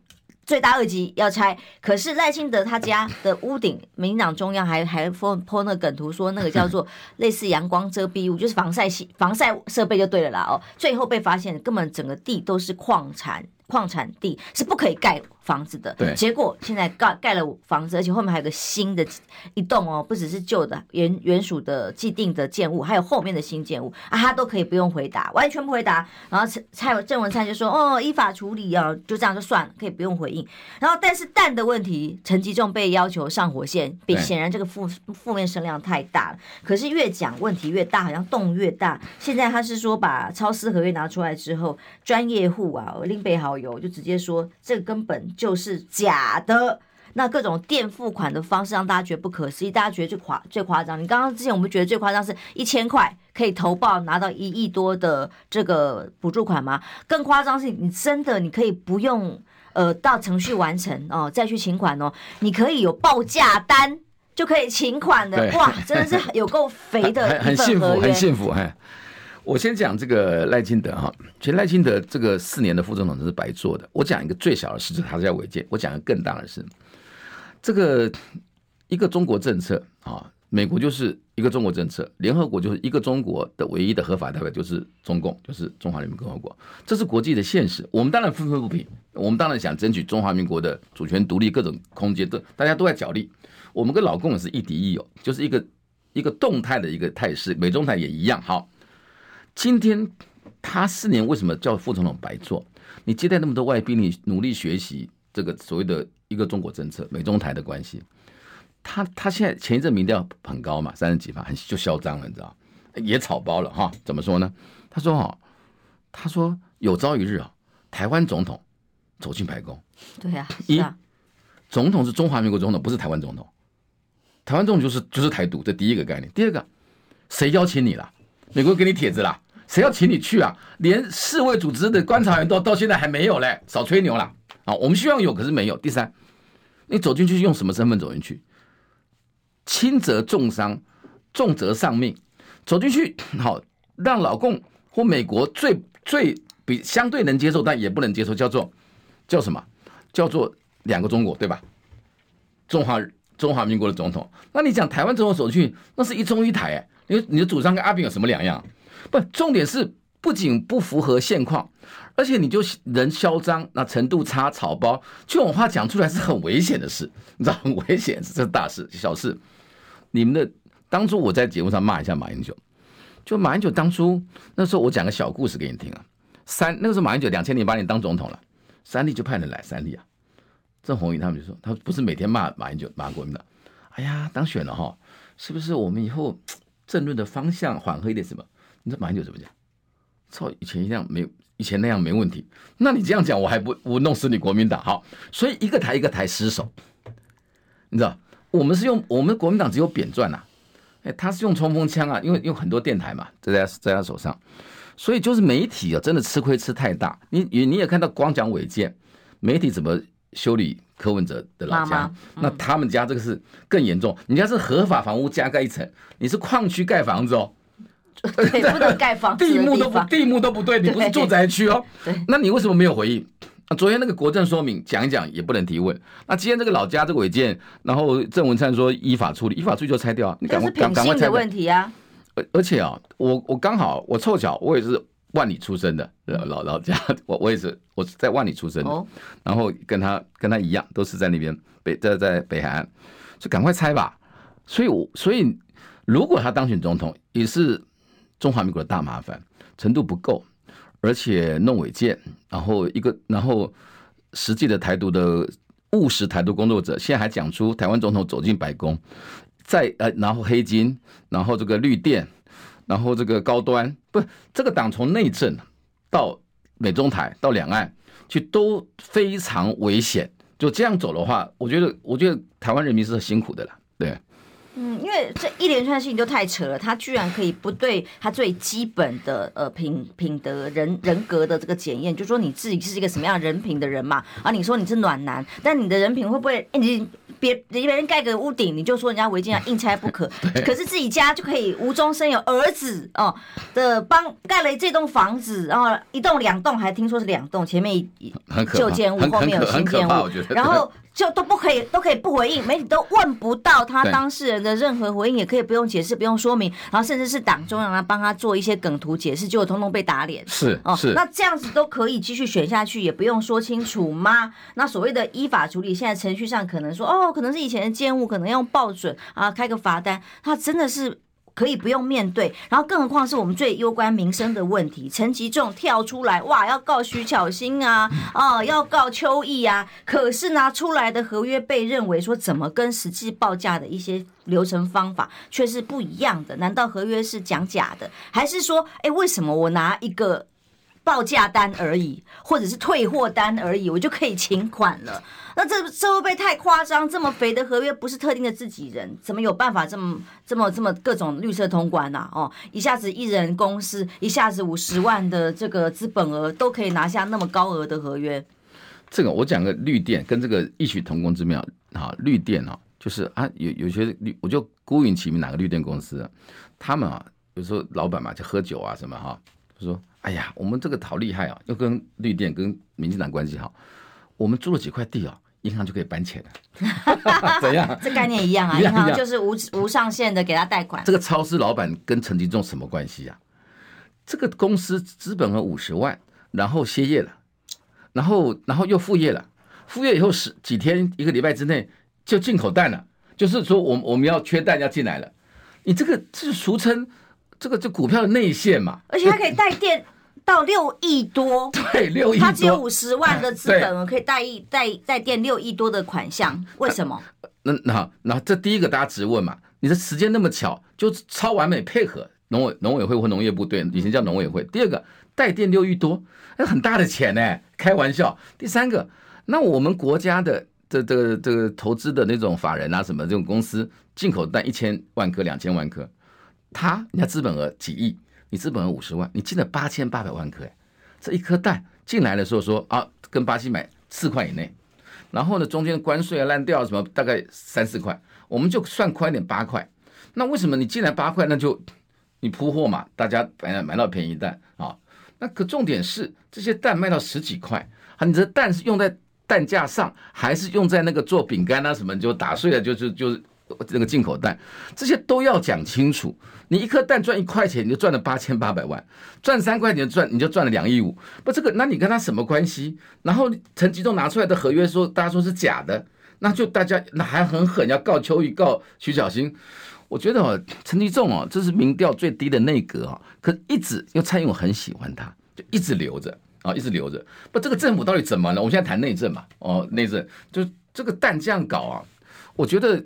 [SPEAKER 1] 罪大二级要拆，可是赖清德他家的屋顶，民进党中央还还 po po 那个梗图，说那个叫做 类似阳光遮蔽物，就是防晒系防晒设备就对了啦哦，最后被发现根本整个地都是矿产。矿产地是不可以盖房子的，对。结果现在盖盖了房子，而且后面还有个新的一栋哦，不只是旧的原原属的既定的建物，还有后面的新建物啊，他都可以不用回答，完全不回答。然后蔡郑文灿就说：“哦，依法处理啊，就这样就算了，可以不用回应。”然后但是蛋的问题，陈吉仲被要求上火线，比显然这个负负面声量太大了。可是越讲问题越大，好像洞越大。现在他是说把超私合约拿出来之后，专业户啊，林北好友就直接说，这个根本就是假的。那各种垫付款的方式让大家觉得不可思议，大家觉得最夸最夸张。你刚刚之前我们觉得最夸张是一千块可以投报拿到一亿多的这个补助款吗？更夸张是你真的你可以不用呃到程序完成哦再去请款哦，你可以有报价单就可以请款的。哇，真的是有够肥的一份合约，很幸福，
[SPEAKER 2] 很幸福，我先讲这个赖清德哈，其实赖清德这个四年的副总统都是白做的。我讲一个最小的事，就他是要违建。我讲一个更大的事，这个一个中国政策啊，美国就是一个中国政策，联合国就是一个中国的唯一的合法代表就是中共，就是中华人民共和国，这是国际的现实。我们当然愤愤不平，我们当然想争取中华民国的主权独立，各种空间都大家都在角力。我们跟老共也是亦敌亦友，就是一个一个动态的一个态势，美中台也一样。好。今天他四年为什么叫副总统白做？你接待那么多外宾，你努力学习这个所谓的一个中国政策、美中台的关系。他他现在前一阵民调很高嘛，三十几趴，很就嚣张了，你知道？也草包了哈？怎么说呢？他说哈，他说有朝一日啊，台湾总统走进白宫。
[SPEAKER 5] 对呀，
[SPEAKER 2] 一总统是中华民国总统，不是台湾总统。台湾总统就是就是台独，这第一个概念。第二个，谁邀请你了？美国给你帖子了？谁要请你去啊？连世卫组织的观察员都到现在还没有嘞，少吹牛了啊！我们希望有，可是没有。第三，你走进去用什么身份走进去？轻则重伤，重则丧命。走进去 好，让老共或美国最最比相对能接受，但也不能接受，叫做叫什么？叫做两个中国，对吧？中华中华民国的总统，那你讲台湾总统走进去，那是一中一台哎，你你的主张跟阿扁有什么两样？不，重点是不仅不符合现况，而且你就人嚣张，那程度差，草包，这种话讲出来是很危险的事，你知道很危险，这是大事小事。你们的当初我在节目上骂一下马英九，就马英九当初那时候我讲个小故事给你听啊。三那个时候马英九两千零八年当总统了，三立就派人来，三立啊，郑红宇他们就说，他不是每天骂马英九骂国民党，哎呀当选了哈，是不是我们以后政论的方向缓和一点什么？你这马英九怎么讲？操，以前一样没以前那样没问题。那你这样讲，我还不我弄死你国民党？好，所以一个台一个台失守，你知道？我们是用我们国民党只有扁钻呐，哎，他是用冲锋枪啊，因为用很多电台嘛，在在在他手上，所以就是媒体啊，真的吃亏吃太大。你你你也看到光讲违建，媒体怎么修理柯文哲的老家，
[SPEAKER 1] 妈妈嗯、
[SPEAKER 2] 那他们家这个是更严重，你家是合法房屋加盖一层，你是矿区盖房子哦，
[SPEAKER 1] 对，不能盖房子地，
[SPEAKER 2] 地目都不地目都不对，你不是住宅区哦，
[SPEAKER 1] 对，
[SPEAKER 2] 那你为什么没有回应？那昨天那个国政说明讲一讲也不能提问，那今天这个老家这个违建，然后郑文灿说依法处理，依法处理就拆掉，你赶快赶快拆掉。
[SPEAKER 1] 问题啊，
[SPEAKER 2] 而而且啊，我我刚好我凑巧我也是。万里出生的老老家，我我也是我是在万里出生的，然后跟他跟他一样，都是在那边北在在北海岸，就赶快拆吧。所以，我所以如果他当选总统，也是中华民国的大麻烦，程度不够，而且弄违建，然后一个然后实际的台独的务实台独工作者，现在还讲出台湾总统走进白宫，在呃然后黑金，然后这个绿电。然后这个高端不，这个党从内政到美中台到两岸去都非常危险。就这样走的话，我觉得，我觉得台湾人民是辛苦的了。对，
[SPEAKER 1] 嗯，因为这一连串事情都太扯了，他居然可以不对他最基本的呃品品德人人格的这个检验，就说你自己是一个什么样的人品的人嘛？啊，你说你是暖男，但你的人品会不会？你别别人盖个屋顶，你就说人家违建要硬拆不可。可是自己家就可以无中生有儿子哦的帮盖了这栋房子，然后一栋两栋还听说是两栋，前面一旧建物，后面有新建物，然后就都不可以都可以不回应，媒体都问不到他当事人的任何回应，也可以不用解释不用说明，然后甚至是党中央来帮他做一些梗图解释，结果通通被打脸。
[SPEAKER 2] 是哦，是
[SPEAKER 1] 那这样子都可以继续选下去，也不用说清楚吗？那所谓的依法处理，现在程序上可能说哦。可能是以前的建物，可能用报准啊，开个罚单，他真的是可以不用面对。然后，更何况是我们最攸关民生的问题，陈吉仲跳出来，哇，要告徐巧芯啊，哦，要告邱毅啊。可是拿出来的合约被认为说，怎么跟实际报价的一些流程方法却是不一样的？难道合约是讲假的，还是说，哎，为什么我拿一个报价单而已，或者是退货单而已，我就可以请款了？那这这会不会太夸张？这么肥的合约不是特定的自己人，怎么有办法这么这么这么各种绿色通关呐？哦，一下子一人公司，一下子五十万的这个资本额都可以拿下那么高额的合约。
[SPEAKER 2] 这个我讲个绿电跟这个异曲同工之妙啊，绿电啊，就是啊有有些绿，我就孤云其名哪个绿电公司，他们啊有时候老板嘛就喝酒啊什么哈，就说哎呀我们这个好厉害啊，又跟绿电跟民进党关系好，我们租了几块地啊。银行就可以搬钱了，怎样？
[SPEAKER 1] 这概念一样啊，银行就是无无上限的给他贷款。
[SPEAKER 2] 这个超市老板跟陈吉仲什么关系啊？这个公司资本额五十万，然后歇业了，然后然后又复业了，复业以后十几天一个礼拜之内就进口蛋了，就是说我们我们要缺蛋要进来了，你这个这是俗称这个就股票的内线嘛，
[SPEAKER 1] 而且它可以带电。到六亿多，
[SPEAKER 2] 对，六亿多，
[SPEAKER 1] 他只有五十万的资本额，可以贷一贷贷垫六亿多的款项，为什么？
[SPEAKER 2] 那那那这第一个大家直问嘛，你的时间那么巧，就超完美配合农委农委会或农业部队，以前叫农委会。第二个贷垫六亿多，那很大的钱呢，开玩笑。第三个，那我们国家的这这这个投资的那种法人啊，什么这种公司进口蛋一千万颗、两千万颗，他人家资本额几亿。你资本五十万，你进了八千八百万颗，哎，这一颗蛋进来的时候说啊，跟巴西买四块以内，然后呢，中间关税啊、烂掉什么，大概三四块，我们就算宽点八块。那为什么你进来八块，那就你铺货嘛，大家买买到便宜蛋啊？那可重点是这些蛋卖到十几块，啊，你这蛋是用在蛋架上，还是用在那个做饼干啊什么，就打碎了，就是就是。那个进口蛋，这些都要讲清楚。你一颗蛋赚一块钱，你就赚了八千八百万；赚三块钱赚，你就赚了两亿五。不，这个那你跟他什么关系？然后陈吉仲拿出来的合约说，大家说是假的，那就大家那还很狠，要告邱毅，告徐小新。我觉得哦，陈吉仲哦，这是民调最低的内阁啊，可一直因为蔡英文很喜欢他，就一直留着啊，一直留着。不，这个政府到底怎么了？我们现在谈内政嘛，哦，内政就这个蛋这样搞啊，我觉得。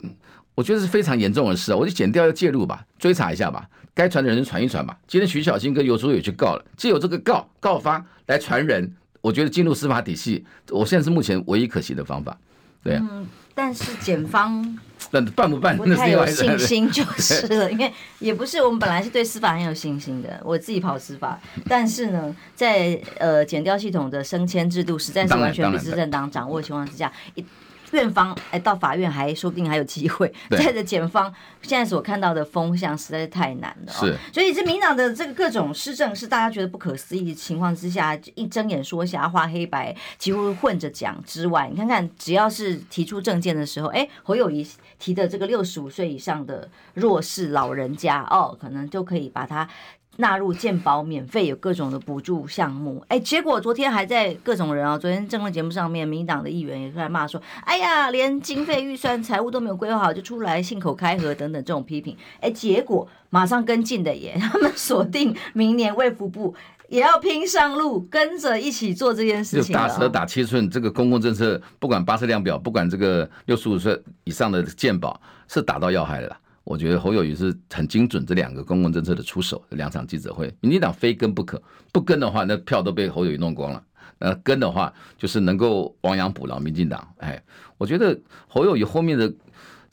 [SPEAKER 2] 我觉得是非常严重的事啊！我就检调要介入吧，追查一下吧，该传的人传一传吧。今天徐小新跟游淑也去告了，借由这个告告发来传人，我觉得进入司法体系，我现在是目前唯一可行的方法。对啊，
[SPEAKER 1] 嗯，但是检方
[SPEAKER 2] 那办不办？
[SPEAKER 1] 不太有信心就是了，因为也不是我们本来是对司法很有信心的，我自己跑司法，但是呢，在呃减调系统的升迁制度实在是完全被执政党掌握的情况之下，一。院方哎，到法院还说不定还有机会。再者，检方现在所看到的风向实在是太难了。
[SPEAKER 2] 是，
[SPEAKER 1] 所以这民党的这个各种施政是大家觉得不可思议的情况之下，一睁眼说瞎话，黑白几乎混着讲之外，你看看，只要是提出政见的时候，哎，侯友谊提的这个六十五岁以上的弱势老人家哦，可能就可以把他。纳入健保免费，有各种的补助项目，哎，结果昨天还在各种人啊，昨天政论节目上面，民党的议员也出来骂说，哎呀，连经费预算财务都没有规划好就出来信口开河等等这种批评，哎，结果马上跟进的耶，他们锁定明年卫福部也要拼上路，跟着一起做这件事情。
[SPEAKER 2] 打蛇打七寸，这个公共政策不管八十量表，不管这个六十五岁以上的健保，是打到要害的啦。我觉得侯友谊是很精准，这两个公共政策的出手，两场记者会，民进党非跟不可，不跟的话，那票都被侯友谊弄光了。呃，跟的话，就是能够亡羊补牢，民进党。哎，我觉得侯友谊后面的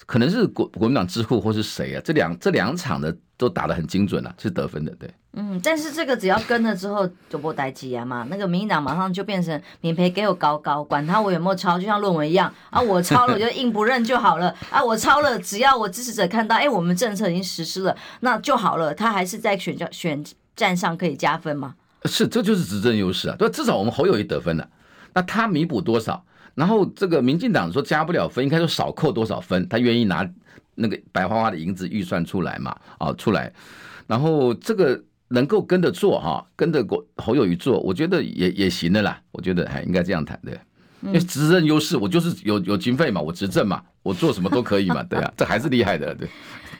[SPEAKER 2] 可能是国国民党智库或是谁啊？这两这两场的都打得很精准了，啊，是得分的，对。
[SPEAKER 1] 嗯，但是这个只要跟了之后就不待机啊嘛，那个民进党马上就变成免赔给我高高，管他我有没有抄，就像论文一样啊，我抄了我就硬不认就好了 啊，我抄了只要我支持者看到，哎，我们政策已经实施了，那就好了，他还是在选教选战上可以加分吗？
[SPEAKER 2] 是，这就是执政优势啊，对，至少我们侯友谊得分了，那他弥补多少？然后这个民进党说加不了分，应该说少扣多少分？他愿意拿那个白花花的银子预算出来嘛？啊，出来，然后这个。能够跟着做哈，跟着国侯友谊做，我觉得也也行的啦。我觉得还应该这样谈，对，因为执政优势，我就是有有经费嘛，我执政嘛，我做什么都可以嘛，对啊，这还是厉害的，对。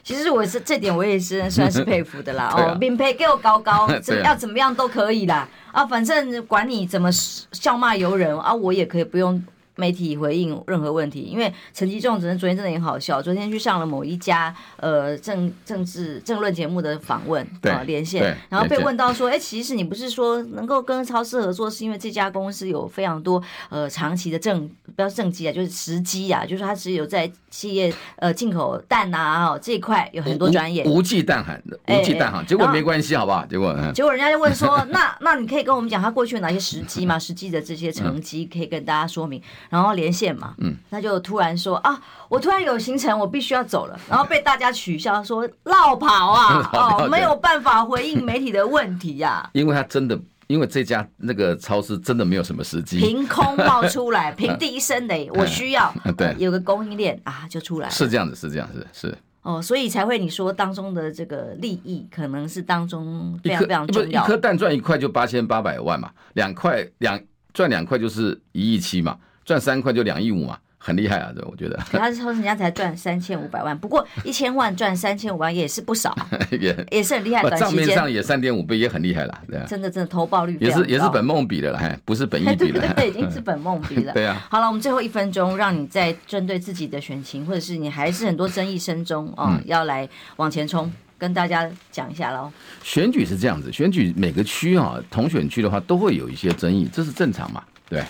[SPEAKER 1] 其实我是这点我也是算是佩服的啦。哦，免赔给我高高，要怎么样都可以啦。啊，反正管你怎么笑骂由人啊，我也可以不用。媒体回应任何问题，因为陈吉仲只是昨天真的很好笑，昨天去上了某一家呃政政治政论节目的访问啊连线，然后被问到说，哎，其实你不是说能够跟超市合作，是因为这家公司有非常多呃长期的政不要政绩啊，就是时机啊，就是它只有在企业呃进口蛋啊哦这一块有很多专业，
[SPEAKER 2] 无忌蛋行的无忌蛋行，结果没关系好不好？结果
[SPEAKER 1] 结果人家就问说，那那你可以跟我们讲他过去有哪些时机吗？实际的这些成绩可以跟大家说明。然后连线嘛，嗯，他就突然说啊，我突然有行程，我必须要走了，然后被大家取笑说落跑啊，哦，没有办法回应媒体的问题呀、啊。
[SPEAKER 2] 因为他真的，因为这家那个超市真的没有什么时机，
[SPEAKER 1] 凭空冒出来，平地一声雷，我需要，对，有个供应链啊，就出来了。
[SPEAKER 2] 是这样子，是这样子，是。
[SPEAKER 1] 哦，所以才会你说当中的这个利益，可能是当中非常非常重要。
[SPEAKER 2] 一颗蛋赚一块就八千八百万嘛，两块两赚两块就是一亿七嘛。赚三块就两亿五嘛，很厉害啊！这我觉得。
[SPEAKER 1] 他是说人家才赚三千五百万，不过一千万赚三千五万也是不少，也也是很厉害。
[SPEAKER 2] 账面上也三点五倍，也很厉害了，对啊。
[SPEAKER 1] 真的真的投报率
[SPEAKER 2] 也是也是本梦比的了，还不是本意比的。
[SPEAKER 1] 对对对，已经是本梦比了。
[SPEAKER 2] 对啊。
[SPEAKER 1] 好了，我们最后一分钟，让你在针对自己的选情，或者是你还是很多争议声中啊、嗯，要来往前冲，跟大家讲一下喽。
[SPEAKER 2] 选举是这样子，选举每个区啊，同选区的话都会有一些争议，这是正常嘛，对。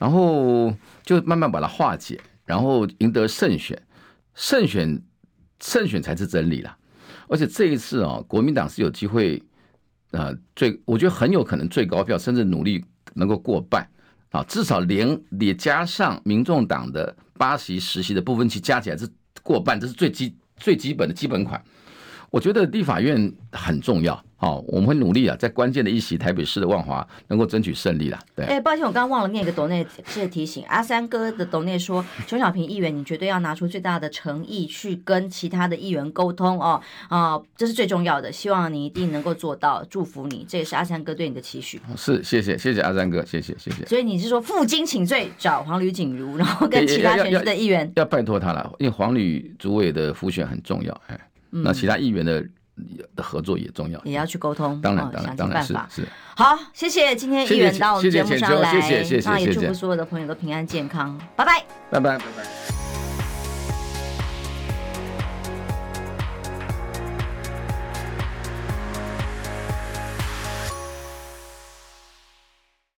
[SPEAKER 2] 然后就慢慢把它化解，然后赢得胜选，胜选胜选才是真理啦。而且这一次啊，国民党是有机会，呃，最我觉得很有可能最高票，甚至努力能够过半啊，至少连也加上民众党的八席十席的部分区加起来是过半，这是最基最基本的基本款。我觉得立法院很重要。好，我们会努力啊，在关键的一席台北市的万华能够争取胜利了。对，
[SPEAKER 1] 哎，抱歉，我刚刚忘了念一个董内，谢谢提醒。阿三哥的董内说，邱小平议员，你绝对要拿出最大的诚意去跟其他的议员沟通哦，啊，这是最重要的，希望你一定能够做到，祝福你，这也是阿三哥对你的期许。
[SPEAKER 2] 是，谢谢，谢谢阿三哥，谢谢，谢谢。
[SPEAKER 1] 所以你是说负荆请罪，找黄吕锦如，然后跟其他县市的议员
[SPEAKER 2] 要，拜托他了，因为黄吕主委的辅选很重要，哎，那其他议员的。的合作也重要，
[SPEAKER 1] 也要去沟通，
[SPEAKER 2] 当然，当然，当然是是。
[SPEAKER 1] 好，谢谢今天议员到我们节目上来，
[SPEAKER 2] 谢谢，谢谢，谢谢，
[SPEAKER 1] 那也祝福所有的朋友都平安健康，拜拜，
[SPEAKER 2] 拜拜，拜拜。